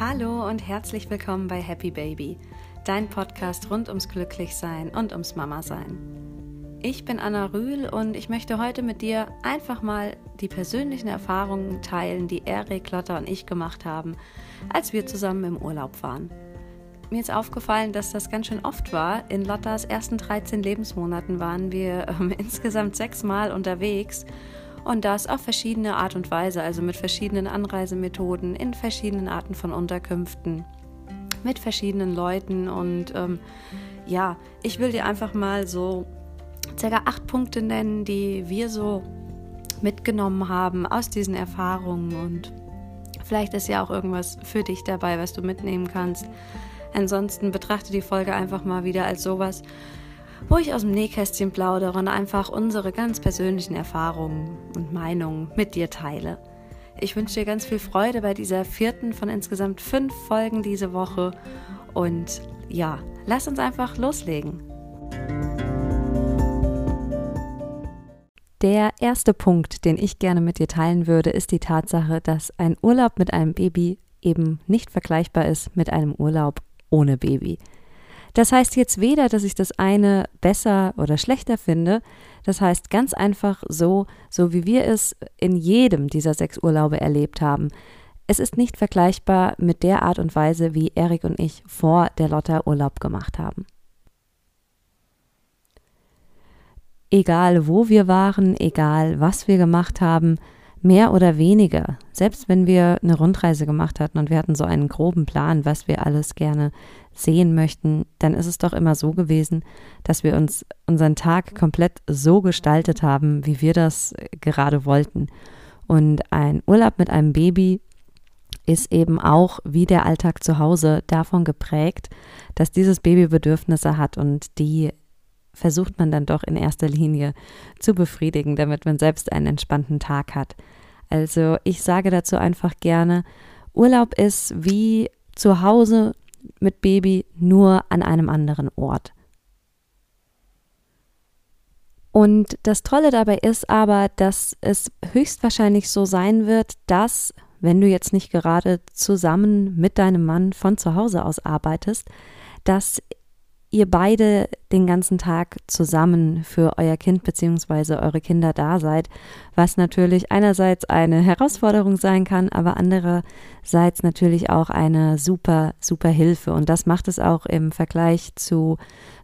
Hallo und herzlich willkommen bei Happy Baby, dein Podcast rund ums Glücklichsein und ums Mama-Sein. Ich bin Anna Rühl und ich möchte heute mit dir einfach mal die persönlichen Erfahrungen teilen, die Erik, Lotta und ich gemacht haben, als wir zusammen im Urlaub waren. Mir ist aufgefallen, dass das ganz schön oft war. In Lottas ersten 13 Lebensmonaten waren wir äh, insgesamt sechs Mal unterwegs und das auf verschiedene Art und Weise, also mit verschiedenen Anreisemethoden, in verschiedenen Arten von Unterkünften, mit verschiedenen Leuten. Und ähm, ja, ich will dir einfach mal so circa acht Punkte nennen, die wir so mitgenommen haben aus diesen Erfahrungen. Und vielleicht ist ja auch irgendwas für dich dabei, was du mitnehmen kannst. Ansonsten betrachte die Folge einfach mal wieder als sowas, wo ich aus dem Nähkästchen plaudere und einfach unsere ganz persönlichen Erfahrungen und Meinungen mit dir teile. Ich wünsche dir ganz viel Freude bei dieser vierten von insgesamt fünf Folgen diese Woche und ja, lass uns einfach loslegen. Der erste Punkt, den ich gerne mit dir teilen würde, ist die Tatsache, dass ein Urlaub mit einem Baby eben nicht vergleichbar ist mit einem Urlaub ohne Baby. Das heißt jetzt weder, dass ich das eine besser oder schlechter finde. Das heißt ganz einfach so, so wie wir es in jedem dieser sechs Urlaube erlebt haben. Es ist nicht vergleichbar mit der Art und Weise, wie Erik und ich vor der Lotta Urlaub gemacht haben. Egal wo wir waren, egal was wir gemacht haben, mehr oder weniger, selbst wenn wir eine Rundreise gemacht hatten und wir hatten so einen groben Plan, was wir alles gerne sehen möchten, dann ist es doch immer so gewesen, dass wir uns unseren Tag komplett so gestaltet haben, wie wir das gerade wollten. Und ein Urlaub mit einem Baby ist eben auch wie der Alltag zu Hause davon geprägt, dass dieses Baby Bedürfnisse hat und die versucht man dann doch in erster Linie zu befriedigen, damit man selbst einen entspannten Tag hat. Also ich sage dazu einfach gerne, Urlaub ist wie zu Hause mit Baby nur an einem anderen Ort. Und das Tolle dabei ist aber, dass es höchstwahrscheinlich so sein wird, dass, wenn du jetzt nicht gerade zusammen mit deinem Mann von zu Hause aus arbeitest, dass ihr beide den ganzen Tag zusammen für euer Kind bzw. eure Kinder da seid, was natürlich einerseits eine Herausforderung sein kann, aber andererseits natürlich auch eine super, super Hilfe. Und das macht es auch im Vergleich zu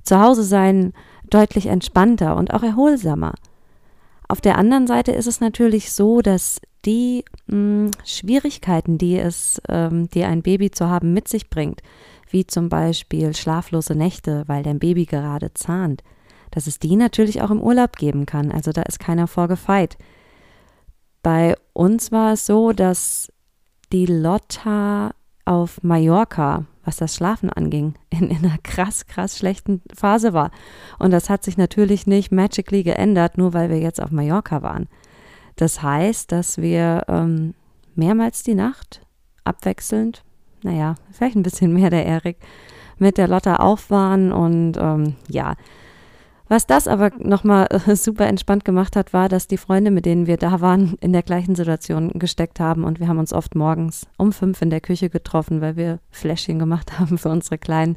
zu Hause sein deutlich entspannter und auch erholsamer. Auf der anderen Seite ist es natürlich so, dass die mh, hm, Schwierigkeiten, die es, ähm, die ein Baby zu haben, mit sich bringt, wie zum Beispiel schlaflose Nächte, weil dein Baby gerade zahnt, dass es die natürlich auch im Urlaub geben kann. Also da ist keiner vorgefeit. Bei uns war es so, dass die Lotta auf Mallorca, was das Schlafen anging, in, in, einer krass, krass schlechten Phase war. Und das hat sich natürlich nicht magically geändert, nur weil wir jetzt auf Mallorca waren. Das heißt, dass wir ähm, mehrmals die Nacht abwechselnd naja, vielleicht ein bisschen mehr der Erik, mit der Lotta auf waren und ähm, ja. Was das aber nochmal äh, super entspannt gemacht hat, war, dass die Freunde, mit denen wir da waren, in der gleichen Situation gesteckt haben und wir haben uns oft morgens um fünf in der Küche getroffen, weil wir Fläschchen gemacht haben für unsere Kleinen.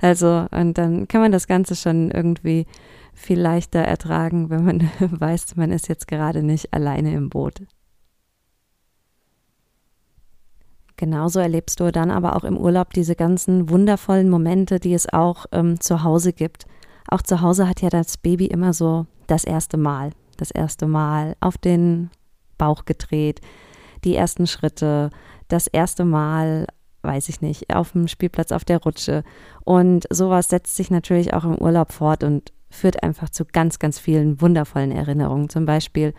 Also, und dann kann man das Ganze schon irgendwie viel leichter ertragen, wenn man weiß, man ist jetzt gerade nicht alleine im Boot. Genauso erlebst du dann aber auch im Urlaub diese ganzen wundervollen Momente, die es auch ähm, zu Hause gibt. Auch zu Hause hat ja das Baby immer so das erste Mal, das erste Mal auf den Bauch gedreht, die ersten Schritte, das erste Mal, weiß ich nicht, auf dem Spielplatz auf der Rutsche. Und sowas setzt sich natürlich auch im Urlaub fort und führt einfach zu ganz, ganz vielen wundervollen Erinnerungen. Zum Beispiel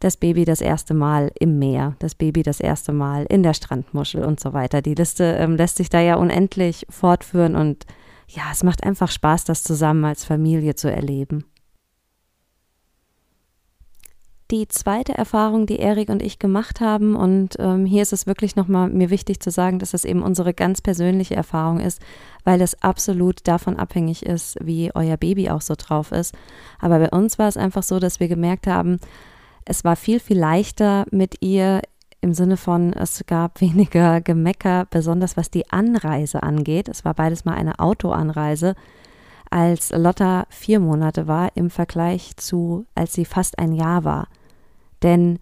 das Baby das erste Mal im Meer, das Baby das erste Mal in der Strandmuschel und so weiter. Die Liste ähm, lässt sich da ja unendlich fortführen und ja, es macht einfach Spaß, das zusammen als Familie zu erleben. Die zweite Erfahrung, die Erik und ich gemacht haben, und ähm, hier ist es wirklich nochmal mir wichtig zu sagen, dass es eben unsere ganz persönliche Erfahrung ist, weil es absolut davon abhängig ist, wie euer Baby auch so drauf ist. Aber bei uns war es einfach so, dass wir gemerkt haben, es war viel, viel leichter mit ihr im Sinne von, es gab weniger Gemecker, besonders was die Anreise angeht. Es war beides mal eine Autoanreise, als Lotta vier Monate war im Vergleich zu, als sie fast ein Jahr war. Denn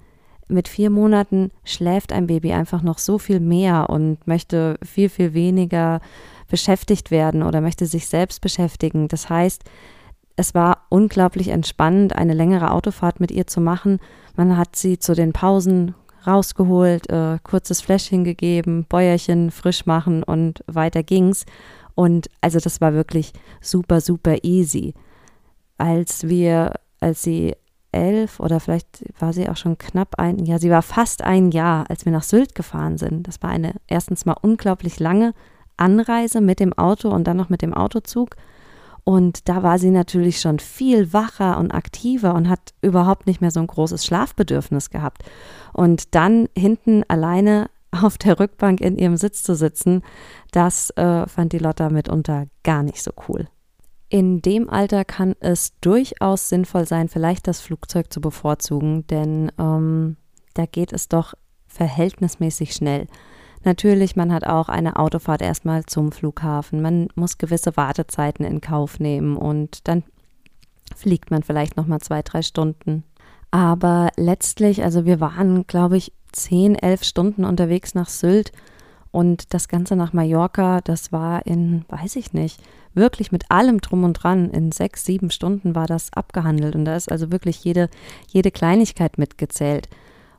mit vier Monaten schläft ein Baby einfach noch so viel mehr und möchte viel, viel weniger beschäftigt werden oder möchte sich selbst beschäftigen. Das heißt, es war unglaublich entspannend, eine längere Autofahrt mit ihr zu machen. Man hat sie zu den Pausen rausgeholt, äh, kurzes Fläschchen gegeben, Bäuerchen frisch machen und weiter ging's. Und also das war wirklich super, super easy. Als wir, als sie elf oder vielleicht war sie auch schon knapp ein Jahr, sie war fast ein Jahr, als wir nach Sylt gefahren sind. Das war eine erstens mal unglaublich lange Anreise mit dem Auto und dann noch mit dem Autozug. Und da war sie natürlich schon viel wacher und aktiver und hat überhaupt nicht mehr so ein großes Schlafbedürfnis gehabt. Und dann hinten alleine auf der Rückbank in ihrem Sitz zu sitzen, das äh, fand die Lotta mitunter gar nicht so cool. In dem Alter kann es durchaus sinnvoll sein, vielleicht das Flugzeug zu bevorzugen, denn ähm, da geht es doch verhältnismäßig schnell. Natürlich, man hat auch eine Autofahrt erstmal zum Flughafen. Man muss gewisse Wartezeiten in Kauf nehmen und dann fliegt man vielleicht nochmal zwei, drei Stunden. Aber letztlich, also wir waren, glaube ich, zehn, elf Stunden unterwegs nach Sylt und das Ganze nach Mallorca, das war in, weiß ich nicht, wirklich mit allem drum und dran, in sechs, sieben Stunden war das abgehandelt und da ist also wirklich jede, jede Kleinigkeit mitgezählt.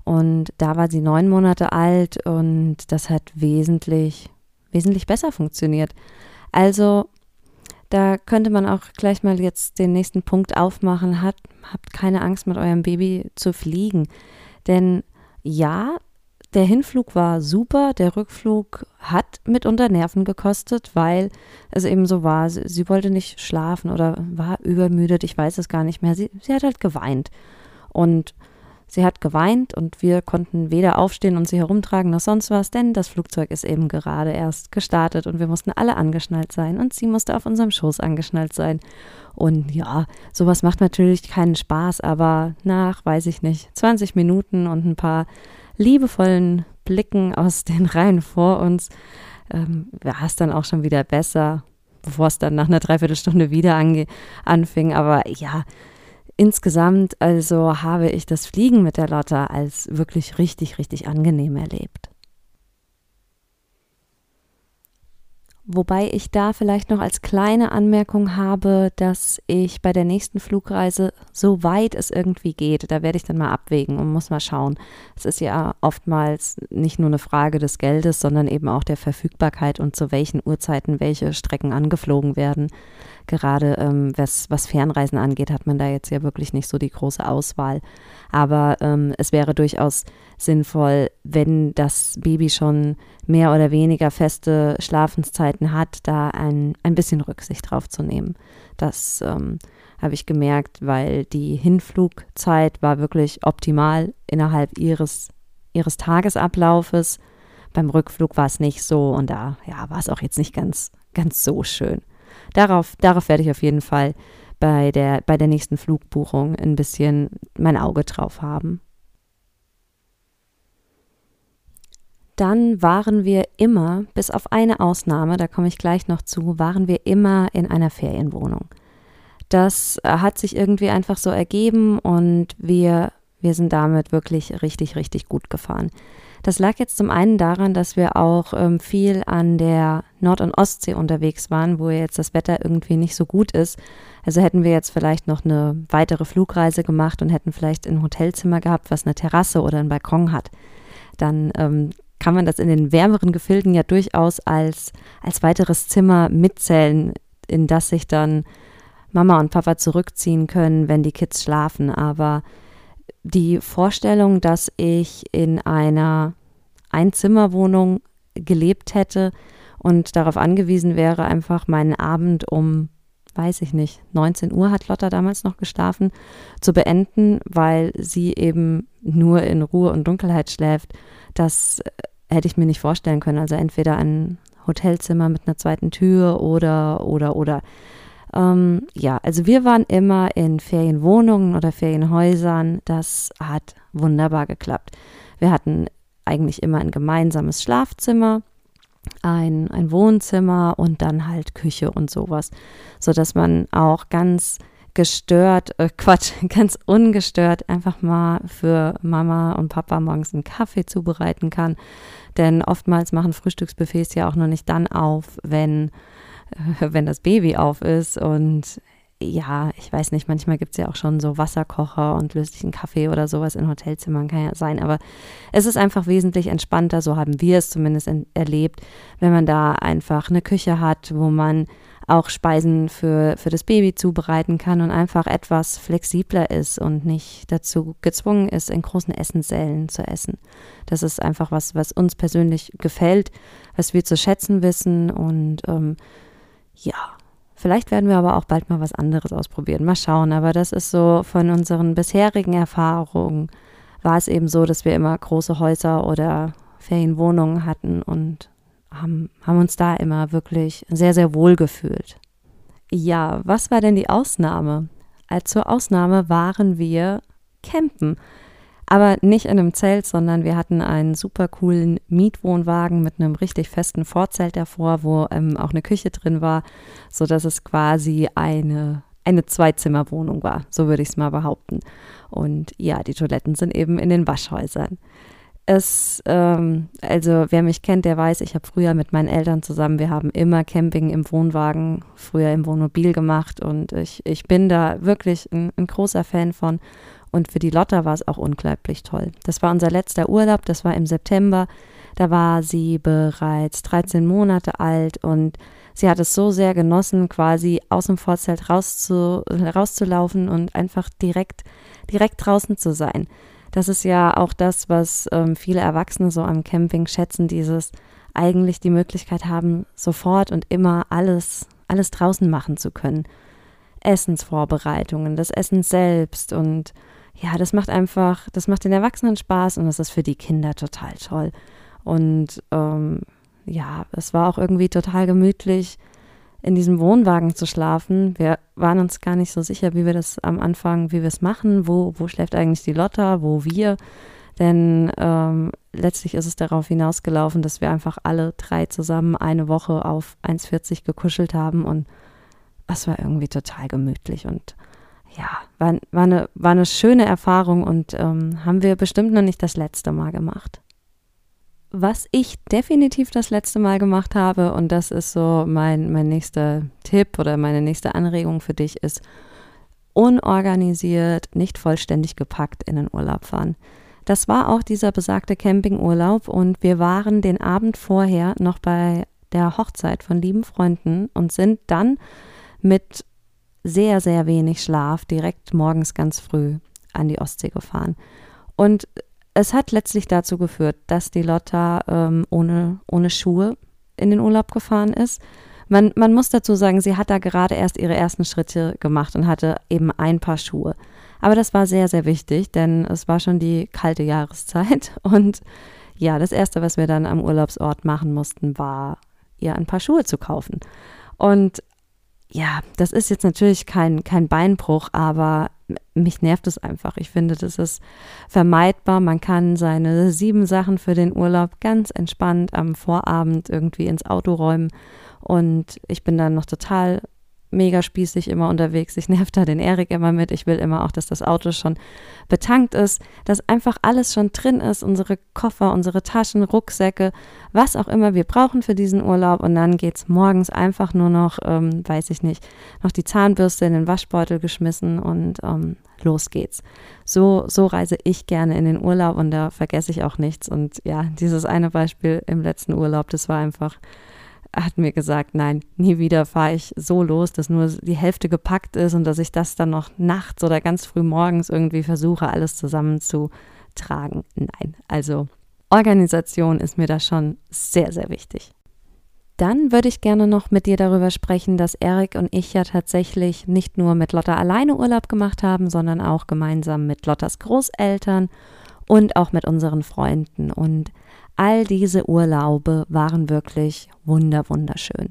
Und da war sie neun Monate alt und das hat wesentlich, wesentlich besser funktioniert. Also da könnte man auch gleich mal jetzt den nächsten Punkt aufmachen. Hat, habt keine Angst, mit eurem Baby zu fliegen. Denn ja, der Hinflug war super, der Rückflug hat mitunter Nerven gekostet, weil es eben so war, sie, sie wollte nicht schlafen oder war übermüdet, ich weiß es gar nicht mehr. Sie, sie hat halt geweint. Und Sie hat geweint und wir konnten weder aufstehen und sie herumtragen noch sonst was, denn das Flugzeug ist eben gerade erst gestartet und wir mussten alle angeschnallt sein und sie musste auf unserem Schoß angeschnallt sein. Und ja, sowas macht natürlich keinen Spaß, aber nach, weiß ich nicht, 20 Minuten und ein paar liebevollen Blicken aus den Reihen vor uns ähm, war es dann auch schon wieder besser, bevor es dann nach einer Dreiviertelstunde wieder anfing. Aber ja, Insgesamt also habe ich das Fliegen mit der Lotta als wirklich richtig, richtig angenehm erlebt. Wobei ich da vielleicht noch als kleine Anmerkung habe, dass ich bei der nächsten Flugreise, so weit es irgendwie geht, da werde ich dann mal abwägen und muss mal schauen. Es ist ja oftmals nicht nur eine Frage des Geldes, sondern eben auch der Verfügbarkeit und zu welchen Uhrzeiten welche Strecken angeflogen werden gerade ähm, was, was Fernreisen angeht, hat man da jetzt ja wirklich nicht so die große Auswahl. Aber ähm, es wäre durchaus sinnvoll, wenn das Baby schon mehr oder weniger feste Schlafenszeiten hat, da ein, ein bisschen Rücksicht drauf zu nehmen. Das ähm, habe ich gemerkt, weil die Hinflugzeit war wirklich optimal innerhalb ihres, ihres Tagesablaufes. Beim Rückflug war es nicht so und da ja, war es auch jetzt nicht ganz, ganz so schön darauf, darauf werde ich auf jeden Fall bei der, bei der nächsten Flugbuchung ein bisschen mein Auge drauf haben. Dann waren wir immer, bis auf eine Ausnahme, da komme ich gleich noch zu, waren wir immer in einer Ferienwohnung. Das äh, hat sich irgendwie einfach so ergeben und wir, wir sind damit wirklich richtig, richtig gut gefahren. Das lag jetzt zum einen daran, dass wir auch ähm, viel an der Nord- und Ostsee unterwegs waren, wo jetzt das Wetter irgendwie nicht so gut ist. Also hätten wir jetzt vielleicht noch eine weitere Flugreise gemacht und hätten vielleicht ein Hotelzimmer gehabt, was eine Terrasse oder einen Balkon hat. Dann ähm, kann man das in den wärmeren Gefilden ja durchaus als, als weiteres Zimmer mitzählen, in das sich dann Mama und Papa zurückziehen können, wenn die Kids schlafen. Aber die Vorstellung, dass ich in einer Einzimmerwohnung gelebt hätte und darauf angewiesen wäre, einfach meinen Abend um, weiß ich nicht, 19 Uhr hat Lotta damals noch geschlafen, zu beenden, weil sie eben nur in Ruhe und Dunkelheit schläft, das hätte ich mir nicht vorstellen können. Also entweder ein Hotelzimmer mit einer zweiten Tür oder, oder, oder. Ähm, ja, also wir waren immer in Ferienwohnungen oder Ferienhäusern. Das hat wunderbar geklappt. Wir hatten eigentlich immer ein gemeinsames Schlafzimmer, ein, ein Wohnzimmer und dann halt Küche und sowas, sodass man auch ganz gestört, äh Quatsch, ganz ungestört einfach mal für Mama und Papa morgens einen Kaffee zubereiten kann. Denn oftmals machen Frühstücksbuffets ja auch noch nicht dann auf, wenn, wenn das Baby auf ist. Und ja, ich weiß nicht, manchmal gibt es ja auch schon so Wasserkocher und löslichen Kaffee oder sowas in Hotelzimmern, kann ja sein. Aber es ist einfach wesentlich entspannter, so haben wir es zumindest erlebt, wenn man da einfach eine Küche hat, wo man auch Speisen für, für das Baby zubereiten kann und einfach etwas flexibler ist und nicht dazu gezwungen ist, in großen Essenssälen zu essen. Das ist einfach was, was uns persönlich gefällt, was wir zu schätzen wissen und ähm, ja, vielleicht werden wir aber auch bald mal was anderes ausprobieren. Mal schauen, aber das ist so von unseren bisherigen Erfahrungen war es eben so, dass wir immer große Häuser oder Ferienwohnungen hatten und haben, haben uns da immer wirklich sehr, sehr wohl gefühlt. Ja, was war denn die Ausnahme? Als zur Ausnahme waren wir campen. Aber nicht in einem Zelt, sondern wir hatten einen super coolen Mietwohnwagen mit einem richtig festen Vorzelt davor, wo ähm, auch eine Küche drin war, sodass es quasi eine, eine Zweizimmerwohnung war. So würde ich es mal behaupten. Und ja, die Toiletten sind eben in den Waschhäusern es, ähm, also wer mich kennt, der weiß, ich habe früher mit meinen Eltern zusammen, wir haben immer Camping im Wohnwagen, früher im Wohnmobil gemacht und ich, ich bin da wirklich ein, ein großer Fan von. Und für die Lotta war es auch unglaublich toll. Das war unser letzter Urlaub, das war im September. Da war sie bereits 13 Monate alt und sie hat es so sehr genossen, quasi aus dem Vorzelt rauszu, rauszulaufen und einfach direkt, direkt draußen zu sein. Das ist ja auch das, was ähm, viele Erwachsene so am Camping schätzen, dieses eigentlich die Möglichkeit haben, sofort und immer alles, alles draußen machen zu können. Essensvorbereitungen, das Essen selbst und ja, das macht einfach, das macht den Erwachsenen Spaß und das ist für die Kinder total toll. Und ähm, ja, es war auch irgendwie total gemütlich in diesem Wohnwagen zu schlafen. Wir waren uns gar nicht so sicher, wie wir das am Anfang, wie wir es machen, wo, wo schläft eigentlich die Lotta, wo wir. Denn ähm, letztlich ist es darauf hinausgelaufen, dass wir einfach alle drei zusammen eine Woche auf 1,40 gekuschelt haben und es war irgendwie total gemütlich und ja, war, war, eine, war eine schöne Erfahrung und ähm, haben wir bestimmt noch nicht das letzte Mal gemacht was ich definitiv das letzte Mal gemacht habe, und das ist so mein, mein nächster Tipp oder meine nächste Anregung für dich, ist unorganisiert, nicht vollständig gepackt in den Urlaub fahren. Das war auch dieser besagte Campingurlaub und wir waren den Abend vorher noch bei der Hochzeit von lieben Freunden und sind dann mit sehr, sehr wenig Schlaf direkt morgens ganz früh an die Ostsee gefahren. Und es hat letztlich dazu geführt, dass die Lotta ähm, ohne, ohne Schuhe in den Urlaub gefahren ist. Man, man muss dazu sagen, sie hat da gerade erst ihre ersten Schritte gemacht und hatte eben ein paar Schuhe. Aber das war sehr, sehr wichtig, denn es war schon die kalte Jahreszeit. Und ja, das Erste, was wir dann am Urlaubsort machen mussten, war ihr ein paar Schuhe zu kaufen. Und ja, das ist jetzt natürlich kein, kein Beinbruch, aber mich nervt es einfach. Ich finde, das ist vermeidbar. Man kann seine sieben Sachen für den Urlaub ganz entspannt am Vorabend irgendwie ins Auto räumen. Und ich bin dann noch total mega spießig immer unterwegs. Ich nerv da den Erik immer mit. Ich will immer auch, dass das Auto schon betankt ist, dass einfach alles schon drin ist, unsere Koffer, unsere Taschen, Rucksäcke, was auch immer wir brauchen für diesen Urlaub. Und dann geht es morgens einfach nur noch, ähm, weiß ich nicht, noch die Zahnbürste in den Waschbeutel geschmissen und ähm, los geht's. So, so reise ich gerne in den Urlaub und da vergesse ich auch nichts. Und ja, dieses eine Beispiel im letzten Urlaub, das war einfach hat mir gesagt, nein, nie wieder fahre ich so los, dass nur die Hälfte gepackt ist und dass ich das dann noch nachts oder ganz früh morgens irgendwie versuche, alles zusammenzutragen. Nein, also Organisation ist mir da schon sehr, sehr wichtig. Dann würde ich gerne noch mit dir darüber sprechen, dass Erik und ich ja tatsächlich nicht nur mit Lotta alleine Urlaub gemacht haben, sondern auch gemeinsam mit Lottas Großeltern und auch mit unseren Freunden. Und All diese Urlaube waren wirklich wunder, wunderschön.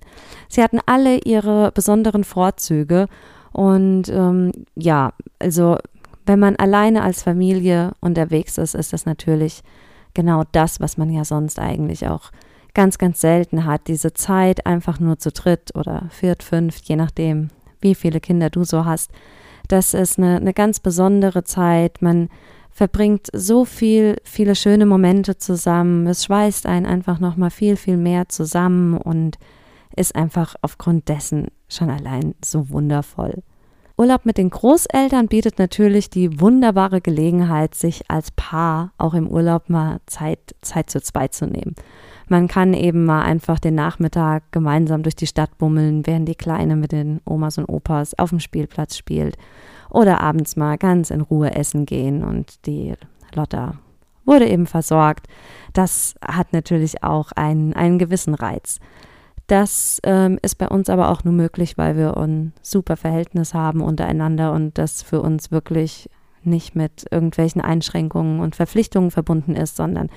Sie hatten alle ihre besonderen Vorzüge und ähm, ja, also wenn man alleine als Familie unterwegs ist, ist das natürlich genau das, was man ja sonst eigentlich auch ganz, ganz selten hat. Diese Zeit einfach nur zu dritt oder viert, fünft, je nachdem, wie viele Kinder du so hast. Das ist eine, eine ganz besondere Zeit. Man verbringt so viel, viele schöne Momente zusammen. Es schweißt einen einfach nochmal viel, viel mehr zusammen und ist einfach aufgrund dessen schon allein so wundervoll. Urlaub mit den Großeltern bietet natürlich die wunderbare Gelegenheit, sich als Paar auch im Urlaub mal Zeit, Zeit zu zweit zu nehmen. Man kann eben mal einfach den Nachmittag gemeinsam durch die Stadt bummeln, während die Kleine mit den Omas und Opas auf dem Spielplatz spielt. Oder abends mal ganz in Ruhe essen gehen und die Lotta wurde eben versorgt. Das hat natürlich auch einen, einen gewissen Reiz. Das ähm, ist bei uns aber auch nur möglich, weil wir ein super Verhältnis haben untereinander und das für uns wirklich nicht mit irgendwelchen Einschränkungen und Verpflichtungen verbunden ist, sondern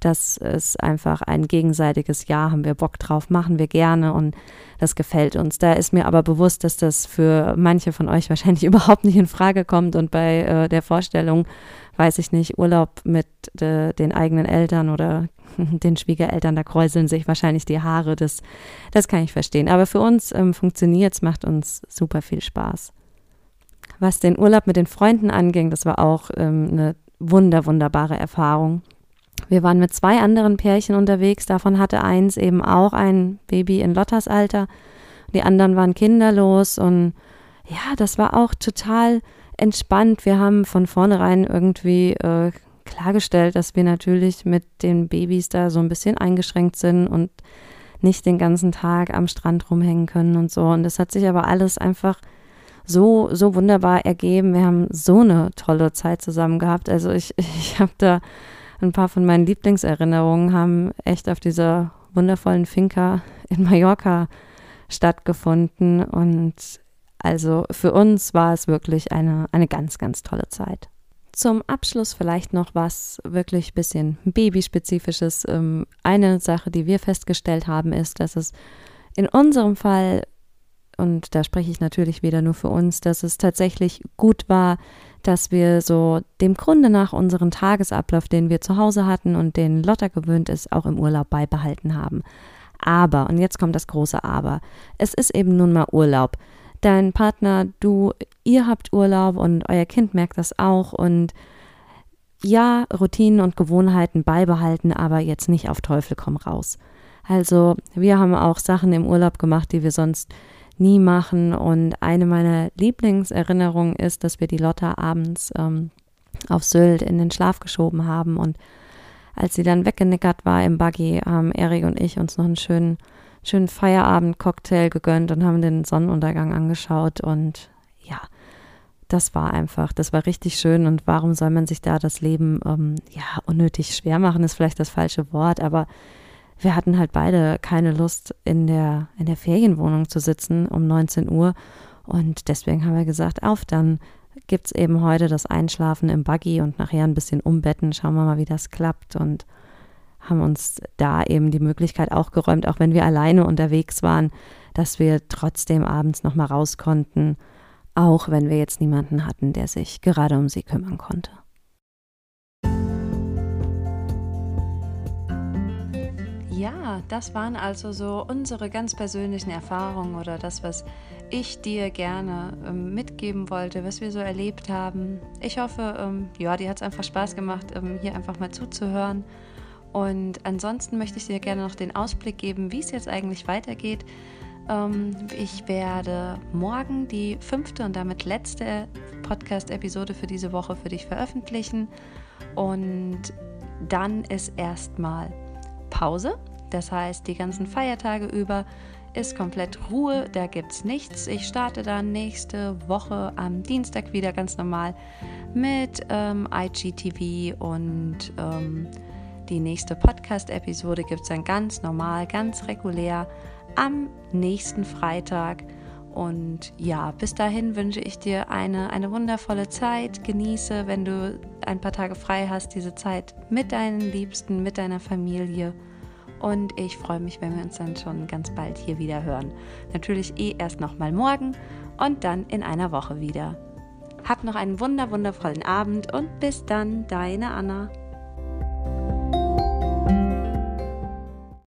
das ist einfach ein gegenseitiges Ja, haben wir Bock drauf, machen wir gerne und das gefällt uns. Da ist mir aber bewusst, dass das für manche von euch wahrscheinlich überhaupt nicht in Frage kommt und bei äh, der Vorstellung, weiß ich nicht, Urlaub mit äh, den eigenen Eltern oder den Schwiegereltern, da kräuseln sich wahrscheinlich die Haare, das, das kann ich verstehen. Aber für uns ähm, funktioniert es, macht uns super viel Spaß. Was den Urlaub mit den Freunden anging, das war auch ähm, eine wunder, wunderbare Erfahrung. Wir waren mit zwei anderen Pärchen unterwegs. Davon hatte eins eben auch ein Baby in Lottas Alter. Die anderen waren kinderlos und ja, das war auch total entspannt. Wir haben von vornherein irgendwie äh, klargestellt, dass wir natürlich mit den Babys da so ein bisschen eingeschränkt sind und nicht den ganzen Tag am Strand rumhängen können und so. Und das hat sich aber alles einfach so, so wunderbar ergeben. Wir haben so eine tolle Zeit zusammen gehabt. Also ich, ich habe da ein paar von meinen Lieblingserinnerungen haben echt auf dieser wundervollen Finca in Mallorca stattgefunden. Und also für uns war es wirklich eine, eine ganz, ganz tolle Zeit. Zum Abschluss vielleicht noch was wirklich ein bisschen babyspezifisches. Ähm, eine Sache, die wir festgestellt haben, ist, dass es in unserem Fall, und da spreche ich natürlich wieder nur für uns, dass es tatsächlich gut war, dass wir so dem Grunde nach unseren Tagesablauf, den wir zu Hause hatten und den Lotta gewöhnt ist, auch im Urlaub beibehalten haben. Aber, und jetzt kommt das große Aber, es ist eben nun mal Urlaub. Dein Partner, du, ihr habt Urlaub und euer Kind merkt das auch und ja, Routinen und Gewohnheiten beibehalten, aber jetzt nicht auf Teufel komm raus. Also, wir haben auch Sachen im Urlaub gemacht, die wir sonst nie machen. Und eine meiner Lieblingserinnerungen ist, dass wir die Lotta abends ähm, auf Sylt in den Schlaf geschoben haben. Und als sie dann weggenickert war im Buggy, haben Erik und ich uns noch einen schönen, schönen Feierabend-Cocktail gegönnt und haben den Sonnenuntergang angeschaut. Und ja, das war einfach, das war richtig schön. Und warum soll man sich da das Leben, ähm, ja, unnötig schwer machen, ist vielleicht das falsche Wort, aber wir hatten halt beide keine Lust, in der, in der Ferienwohnung zu sitzen um 19 Uhr. Und deswegen haben wir gesagt, auf, dann gibt es eben heute das Einschlafen im Buggy und nachher ein bisschen umbetten. Schauen wir mal, wie das klappt. Und haben uns da eben die Möglichkeit auch geräumt, auch wenn wir alleine unterwegs waren, dass wir trotzdem abends nochmal raus konnten, auch wenn wir jetzt niemanden hatten, der sich gerade um sie kümmern konnte. Ja, das waren also so unsere ganz persönlichen Erfahrungen oder das, was ich dir gerne ähm, mitgeben wollte, was wir so erlebt haben. Ich hoffe, ähm, ja, dir hat es einfach Spaß gemacht, ähm, hier einfach mal zuzuhören. Und ansonsten möchte ich dir gerne noch den Ausblick geben, wie es jetzt eigentlich weitergeht. Ähm, ich werde morgen die fünfte und damit letzte Podcast-Episode für diese Woche für dich veröffentlichen. Und dann ist erstmal Pause. Das heißt, die ganzen Feiertage über ist komplett Ruhe, da gibt es nichts. Ich starte dann nächste Woche am Dienstag wieder ganz normal mit ähm, IGTV und ähm, die nächste Podcast-Episode gibt es dann ganz normal, ganz regulär am nächsten Freitag. Und ja, bis dahin wünsche ich dir eine, eine wundervolle Zeit. Genieße, wenn du ein paar Tage frei hast, diese Zeit mit deinen Liebsten, mit deiner Familie. Und ich freue mich, wenn wir uns dann schon ganz bald hier wieder hören. Natürlich eh erst nochmal morgen und dann in einer Woche wieder. Hab noch einen wunder wundervollen Abend und bis dann, deine Anna.